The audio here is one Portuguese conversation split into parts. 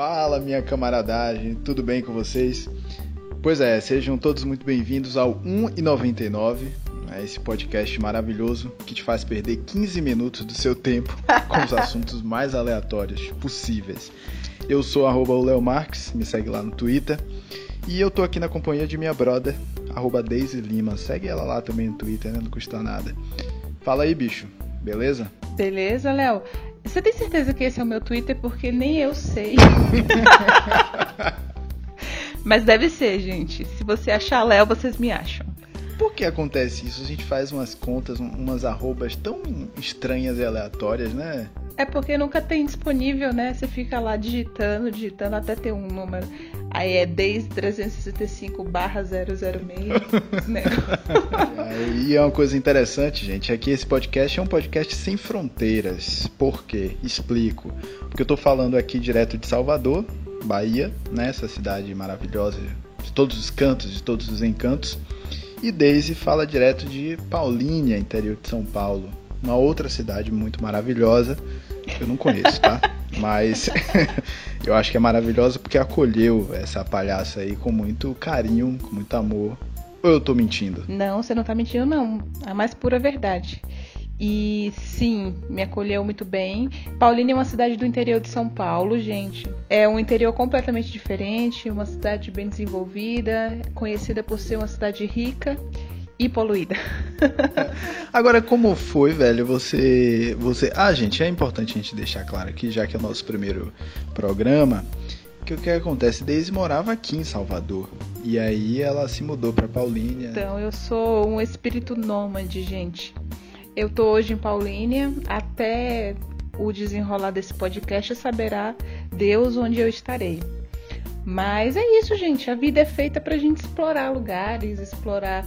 Fala, minha camaradagem, tudo bem com vocês? Pois é, sejam todos muito bem-vindos ao 1,99, né, esse podcast maravilhoso que te faz perder 15 minutos do seu tempo com os assuntos mais aleatórios possíveis. Eu sou arroba o Leo Marques, me segue lá no Twitter. E eu tô aqui na companhia de minha brother, arroba Daisy Lima. Segue ela lá também no Twitter, né? Não custa nada. Fala aí, bicho. Beleza? Beleza, Léo. Você tem certeza que esse é o meu Twitter? Porque nem eu sei. Mas deve ser, gente. Se você achar Léo, vocês me acham. Por que acontece isso? A gente faz umas contas, umas arrobas tão estranhas e aleatórias, né? É porque nunca tem disponível, né? Você fica lá digitando, digitando até ter um número. Aí é desde 365 barra 006. né? e é uma coisa interessante, gente, é que esse podcast é um podcast sem fronteiras. Por quê? Explico. Porque eu tô falando aqui direto de Salvador, Bahia, né? Essa cidade maravilhosa, de todos os cantos, de todos os encantos. E Daisy fala direto de Paulínia, interior de São Paulo. Uma outra cidade muito maravilhosa. Eu não conheço, tá? Mas eu acho que é maravilhosa porque acolheu essa palhaça aí com muito carinho, com muito amor. Ou eu tô mentindo? Não, você não tá mentindo, não. A mais pura verdade. E sim, me acolheu muito bem. Paulínia é uma cidade do interior de São Paulo, gente. É um interior completamente diferente, uma cidade bem desenvolvida, conhecida por ser uma cidade rica e poluída. Agora, como foi, velho? Você, você, ah, gente, é importante a gente deixar claro aqui, já que é o nosso primeiro programa, que o que acontece? Daisy morava aqui em Salvador e aí ela se mudou para Paulínia. Então, eu sou um espírito nômade, gente. Eu tô hoje em Paulínia, até o desenrolar desse podcast saberá Deus onde eu estarei. Mas é isso, gente. A vida é feita pra gente explorar lugares, explorar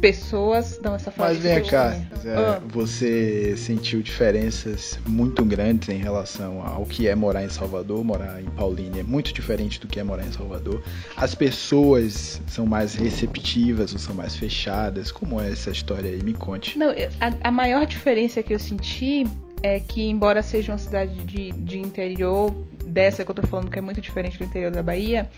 pessoas dão essa Mas vem cá, é, ah. você sentiu diferenças muito grandes em relação ao que é morar em Salvador, morar em Paulínia, é muito diferente do que é morar em Salvador. As pessoas são mais receptivas ou são mais fechadas? Como é essa história aí? Me conte. Não, a, a maior diferença que eu senti é que, embora seja uma cidade de, de interior, dessa que eu tô falando que é muito diferente do interior da Bahia,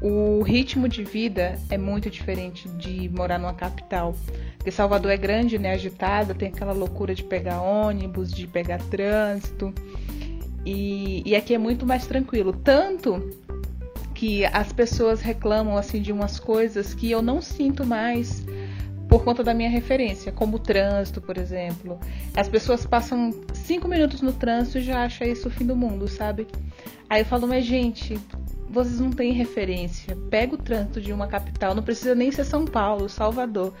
o ritmo de vida é muito diferente de morar numa capital. Porque Salvador é grande, né, agitada, tem aquela loucura de pegar ônibus, de pegar trânsito. E, e aqui é muito mais tranquilo. Tanto que as pessoas reclamam assim de umas coisas que eu não sinto mais por conta da minha referência, como o trânsito, por exemplo. As pessoas passam cinco minutos no trânsito e já acham isso o fim do mundo, sabe? Aí eu falo, mas gente, vocês não têm referência. Pega o trânsito de uma capital, não precisa nem ser São Paulo, Salvador.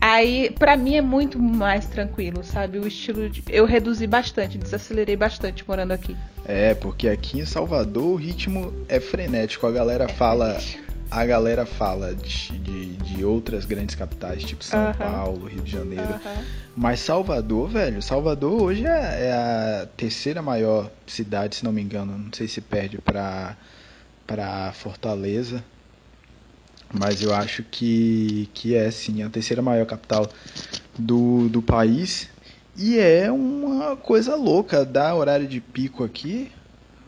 Aí, para mim é muito mais tranquilo, sabe? O estilo de... eu reduzi bastante, desacelerei bastante morando aqui. É, porque aqui em Salvador o ritmo é frenético. A galera é fala, frenético. a galera fala de, de, de, outras grandes capitais, tipo São uh -huh. Paulo, Rio de Janeiro. Uh -huh. Mas Salvador, velho, Salvador hoje é, é, a terceira maior cidade, se não me engano. Não sei se perde para para Fortaleza, mas eu acho que, que é sim a terceira maior capital do, do país. E é uma coisa louca, dá horário de pico aqui,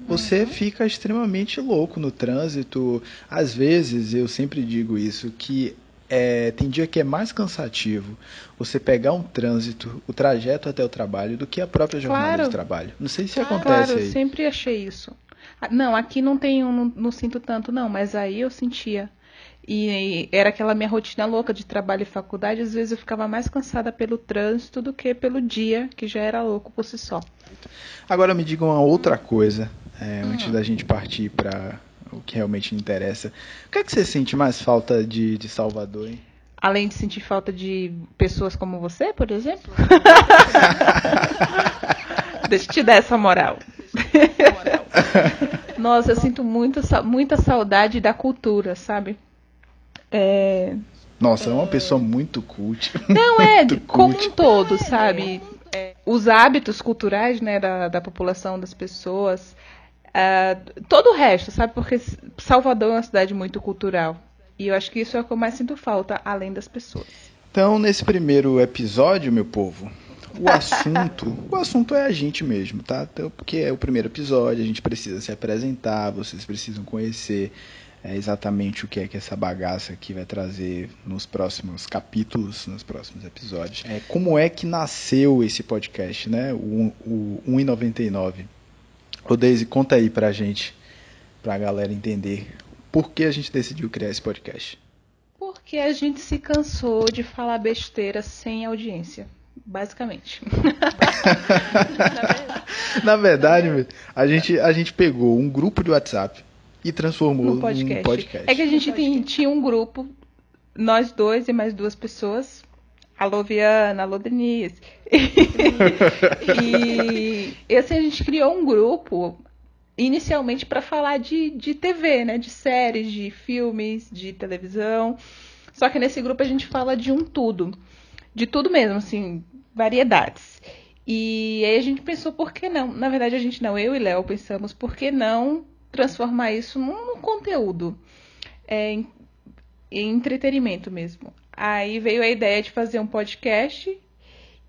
você uhum. fica extremamente louco no trânsito. Às vezes, eu sempre digo isso, que é, tem dia que é mais cansativo você pegar um trânsito, o trajeto até o trabalho, do que a própria jornada claro. de trabalho. Não sei se claro, acontece claro, aí. eu sempre achei isso. Ah, não, aqui não tenho, não, não sinto tanto, não, mas aí eu sentia. E, era aquela minha rotina louca de trabalho e faculdade, às vezes eu ficava mais cansada pelo trânsito do que pelo dia, que já era louco por si só. Agora me diga uma outra coisa, é, hum. antes da gente partir para o que realmente interessa. O que é que você sente mais falta de, de Salvador, hein? Além de sentir falta de pessoas como você, por exemplo? Deixa eu te dar essa moral. Nossa, eu sinto muito, muita saudade da cultura, sabe? É... Nossa, é uma pessoa muito cult. Não, é, como um todo, sabe? É, os hábitos culturais né, da, da população, das pessoas, uh, todo o resto, sabe? Porque Salvador é uma cidade muito cultural. E eu acho que isso é o que eu mais sinto falta, além das pessoas. Então, nesse primeiro episódio, meu povo, o assunto, o assunto é a gente mesmo, tá? Então, porque é o primeiro episódio, a gente precisa se apresentar, vocês precisam conhecer é, exatamente o que é que essa bagaça aqui vai trazer nos próximos capítulos, nos próximos episódios. É, como é que nasceu esse podcast, né? O, o 1,99. Ô Daisy, conta aí pra gente, pra galera entender por que a gente decidiu criar esse podcast. Porque a gente se cansou de falar besteira sem audiência basicamente. Na verdade, a gente, a gente pegou um grupo de WhatsApp e transformou num podcast. podcast. É que a gente tem, tinha um grupo, nós dois e mais duas pessoas. Alô, Viana, alô, Denise. e, e assim, a gente criou um grupo inicialmente para falar de, de TV, né? De séries, de filmes, de televisão. Só que nesse grupo a gente fala de um tudo. De tudo mesmo, assim, variedades. E aí a gente pensou, por que não? Na verdade, a gente não, eu e Léo pensamos, por que não transformar isso num, num conteúdo, é, em, em entretenimento mesmo. Aí veio a ideia de fazer um podcast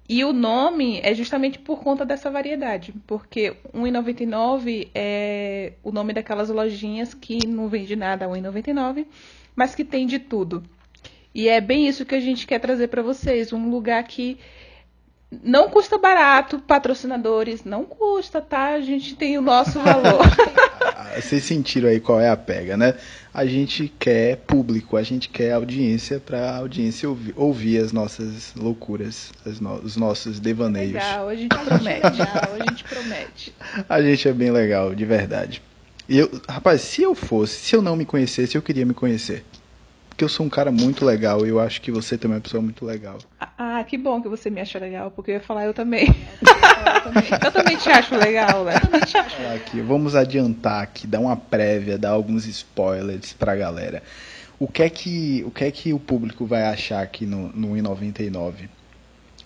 e o nome é justamente por conta dessa variedade, porque 1,99 é o nome daquelas lojinhas que não vende nada a 1,99, mas que tem de tudo. E é bem isso que a gente quer trazer para vocês, um lugar que não custa barato, patrocinadores, não custa, tá? A gente tem o nosso valor. Vocês sentiram aí qual é a pega, né? A gente quer público, a gente quer audiência para a audiência ouvir, ouvir, as nossas loucuras, no, os nossos devaneios. Legal, a gente promete, a gente promete. A gente é bem legal, de verdade. E eu, rapaz, se eu fosse, se eu não me conhecesse, eu queria me conhecer porque eu sou um cara muito legal e eu acho que você também é uma pessoa muito legal. Ah, que bom que você me acha legal, porque eu ia falar eu também. eu também te acho legal, né? Aqui, vamos adiantar aqui, dar uma prévia, dar alguns spoilers pra galera. O que é que o, que é que o público vai achar aqui no, no 1,99?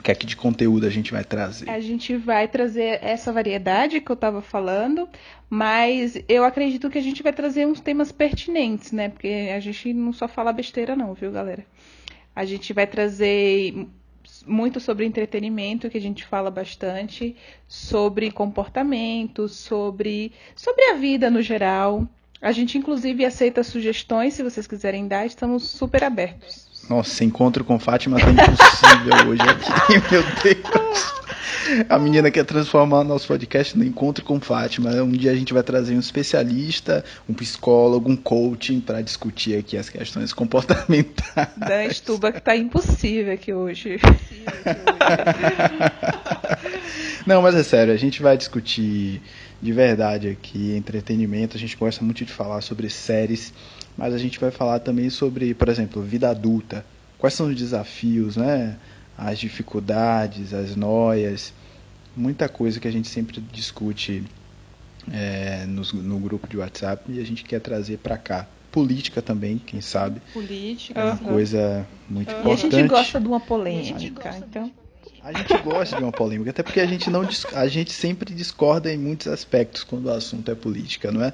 que é que de conteúdo a gente vai trazer? A gente vai trazer essa variedade que eu estava falando, mas eu acredito que a gente vai trazer uns temas pertinentes, né? Porque a gente não só fala besteira, não, viu, galera? A gente vai trazer muito sobre entretenimento, que a gente fala bastante, sobre comportamento, sobre, sobre a vida no geral. A gente, inclusive, aceita sugestões, se vocês quiserem dar, estamos super abertos. Nossa, encontro com Fátima tá impossível hoje aqui, meu Deus. A menina quer transformar nosso podcast no encontro com Fátima. Um dia a gente vai trazer um especialista, um psicólogo, um coaching para discutir aqui as questões comportamentais. Dan Estuba que tá impossível aqui hoje. Não, mas é sério, a gente vai discutir de verdade aqui entretenimento. A gente gosta muito de falar sobre séries mas a gente vai falar também sobre, por exemplo, vida adulta. Quais são os desafios, né? As dificuldades, as noias, muita coisa que a gente sempre discute é, no, no, grupo de WhatsApp e a gente quer trazer para cá. Política também, quem sabe. Política. É uma coisa muito uhum. importante. E a gente gosta de uma polêmica, então. A gente gosta de uma polêmica, até porque a gente não a gente sempre discorda em muitos aspectos quando o assunto é política, não é?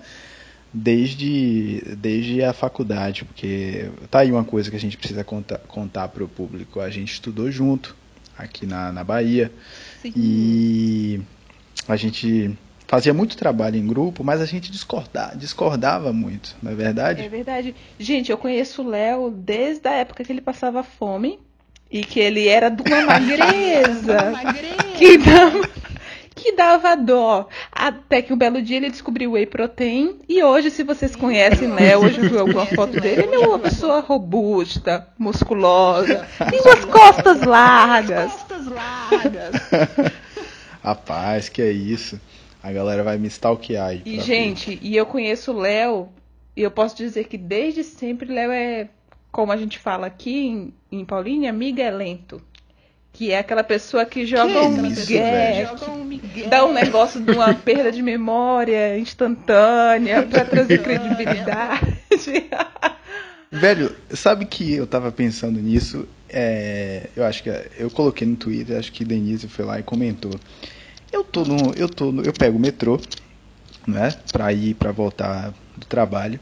Desde, desde a faculdade, porque tá aí uma coisa que a gente precisa contar, contar para o público. A gente estudou junto aqui na, na Bahia Sim. e a gente fazia muito trabalho em grupo, mas a gente discordava, discordava muito, não é verdade? É verdade. Gente, eu conheço o Léo desde a época que ele passava fome e que ele era de uma magreza. que não que dava dó. Até que um belo dia ele descobriu o whey protein. E hoje, se vocês conhecem Léo, hoje viu alguma foto dele, ele é uma pessoa robusta, musculosa, tem umas costas largas. Costas largas. Rapaz, que é isso. A galera vai me stalkear aí. E, gente, e eu conheço o Léo, e eu posso dizer que desde sempre Léo é, como a gente fala aqui em, em Paulínia, lento que é aquela pessoa que joga, que um, migué, joga um migué, dá um negócio de uma perda de memória instantânea para trazer credibilidade. Velho, sabe que eu tava pensando nisso? É, eu acho que eu coloquei no Twitter, acho que Denise foi lá e comentou. Eu tô no, eu tô no, eu pego o metrô, né, para ir para voltar do trabalho.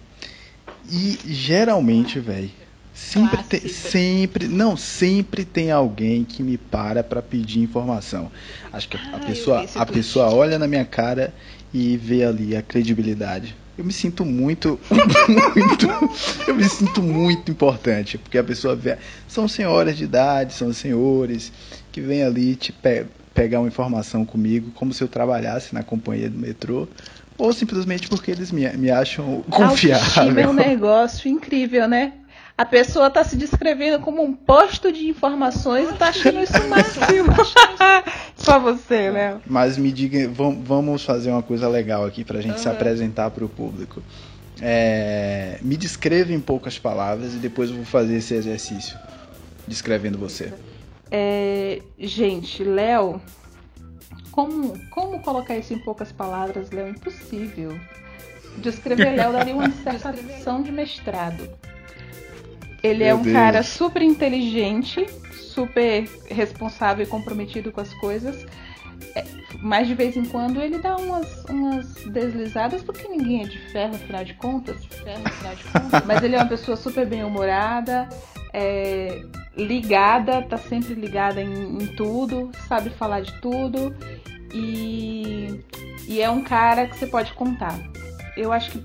E geralmente, velho, Sempre tem, sempre, não, sempre tem alguém que me para para pedir informação. Acho que a, ah, pessoa, a pessoa olha na minha cara e vê ali a credibilidade. Eu me sinto muito, muito, eu me sinto muito importante, porque a pessoa vê, são senhoras de idade, são senhores que vêm ali te pe pegar uma informação comigo, como se eu trabalhasse na companhia do metrô, ou simplesmente porque eles me, me acham confiável. é um negócio incrível, né? A pessoa está se descrevendo como um posto de informações e está achando isso máximo. Só você, né? Mas me diga, vamos fazer uma coisa legal aqui para a gente uhum. se apresentar para o público. É, me descreva em poucas palavras e depois eu vou fazer esse exercício descrevendo você. É, gente, Léo, como, como colocar isso em poucas palavras, Léo? Impossível. Descrever Léo daria uma dissertação de mestrado. Ele é Meu é um Deus. cara super inteligente, super responsável e comprometido com as coisas. É, mas de vez em quando ele dá umas, umas deslizadas, porque ninguém é de ferro, afinal de contas. Ferro, afinal de contas. mas ele é uma pessoa super bem-humorada, é, ligada, tá sempre ligada em, em, tudo, sabe falar de tudo. E, e é um cara que você pode contar. Eu acho que.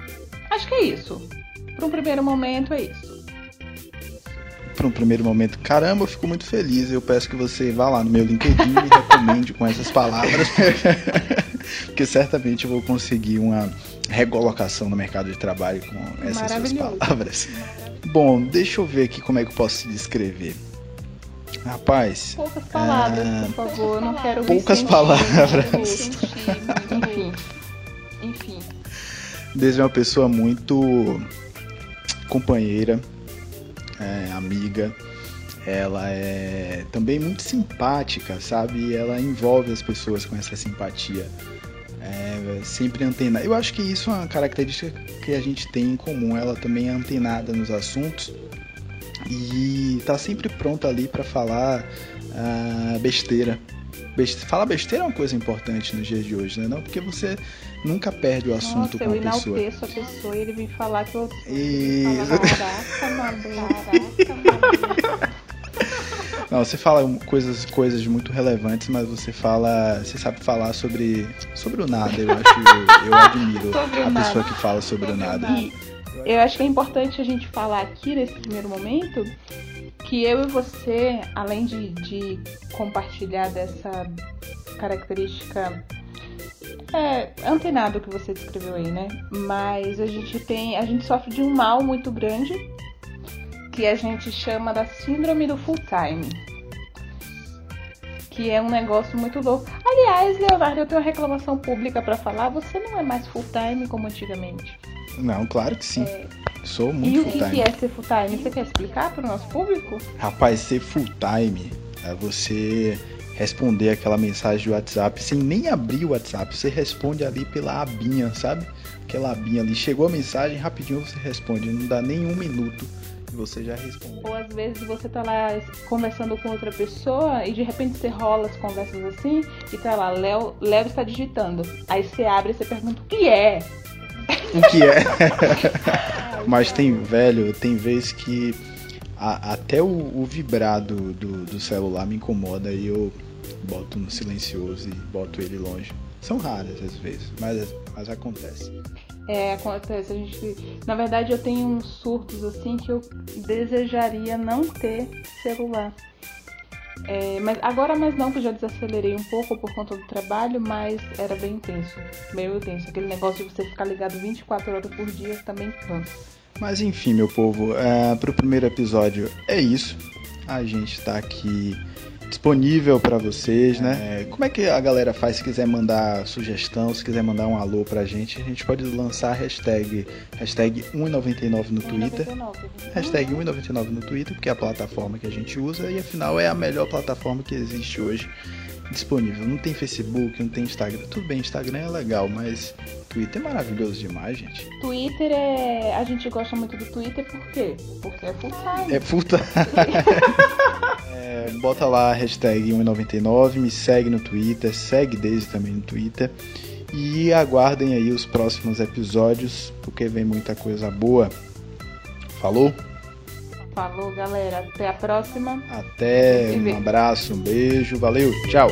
Acho que é isso. Para um primeiro momento é isso um primeiro momento, caramba, eu fico muito feliz. Eu peço que você vá lá no meu LinkedIn e me recomende com essas palavras, porque certamente eu vou conseguir uma recolocação no mercado de trabalho com essas suas palavras. Bom, deixa eu ver aqui como é que eu posso descrever. Rapaz. Poucas palavras, ah, por favor. Eu não quero Poucas palavras. Enfim. Enfim. Desde uma pessoa muito companheira, é, amiga. Ela é também muito simpática, sabe? Ela envolve as pessoas com essa simpatia. É, sempre antenada. Eu acho que isso é uma característica que a gente tem em comum. Ela também é antenada nos assuntos e tá sempre pronta ali para falar uh, besteira. Beste... Falar besteira é uma coisa importante nos dias de hoje, né? Não porque você nunca perde o assunto Nossa, com a pessoa. eu a pessoa e ele vem falar que eu... Isso. Caraca, mano. Caraca, mano. Não, você fala coisas, coisas muito relevantes, mas você fala. Você sabe falar sobre, sobre o nada. Eu acho. Eu, eu admiro a pessoa que fala sobre, sobre o nada. E eu acho que é importante a gente falar aqui nesse primeiro momento que eu e você, além de, de compartilhar dessa característica é, antenado que você descreveu aí, né? Mas a gente tem, a gente sofre de um mal muito grande que a gente chama da síndrome do full time. Que é um negócio muito louco. Aliás, Leonardo, eu tenho uma reclamação pública para falar. Você não é mais full time como antigamente. Não, claro que sim. É... Sou muito full time. E o que é ser full time? Você quer explicar para o nosso público? Rapaz, ser full time é você responder aquela mensagem de WhatsApp sem nem abrir o WhatsApp. Você responde ali pela abinha, sabe? Aquela abinha ali. Chegou a mensagem, rapidinho você responde. Não dá nem um minuto e você já responde. Ou às vezes você tá lá conversando com outra pessoa e de repente você rola as conversas assim e tá lá, Léo, Léo está digitando. Aí você abre e você pergunta o que é. O que é? Mas tem, velho, tem vezes que a, até o, o vibrado do, do celular me incomoda e eu boto no silencioso e boto ele longe. São raras às vezes, mas, mas acontece. É, acontece. A gente, na verdade, eu tenho uns surtos assim que eu desejaria não ter celular. É, mas agora mais não, que eu já desacelerei um pouco por conta do trabalho, mas era bem intenso, meio intenso. Aquele negócio de você ficar ligado 24 horas por dia também cansa. Mas enfim, meu povo, é, para o primeiro episódio é isso. A gente está aqui disponível para vocês, né? É, como é que a galera faz se quiser mandar sugestão, se quiser mandar um alô pra gente? A gente pode lançar a hashtag, hashtag 1,99 no Twitter. 1,99. Hashtag 1,99 no Twitter, porque é a plataforma que a gente usa e afinal é a melhor plataforma que existe hoje disponível. Não tem Facebook, não tem Instagram. Tudo bem, Instagram é legal, mas Twitter é maravilhoso demais, gente. Twitter é. A gente gosta muito do Twitter por quê? Porque é full time. É full time. bota lá a hashtag 199, me segue no Twitter, segue Daisy também no Twitter. E aguardem aí os próximos episódios, porque vem muita coisa boa. Falou? Falou, galera. Até a próxima. Até. Um abraço, um beijo. Valeu. Tchau.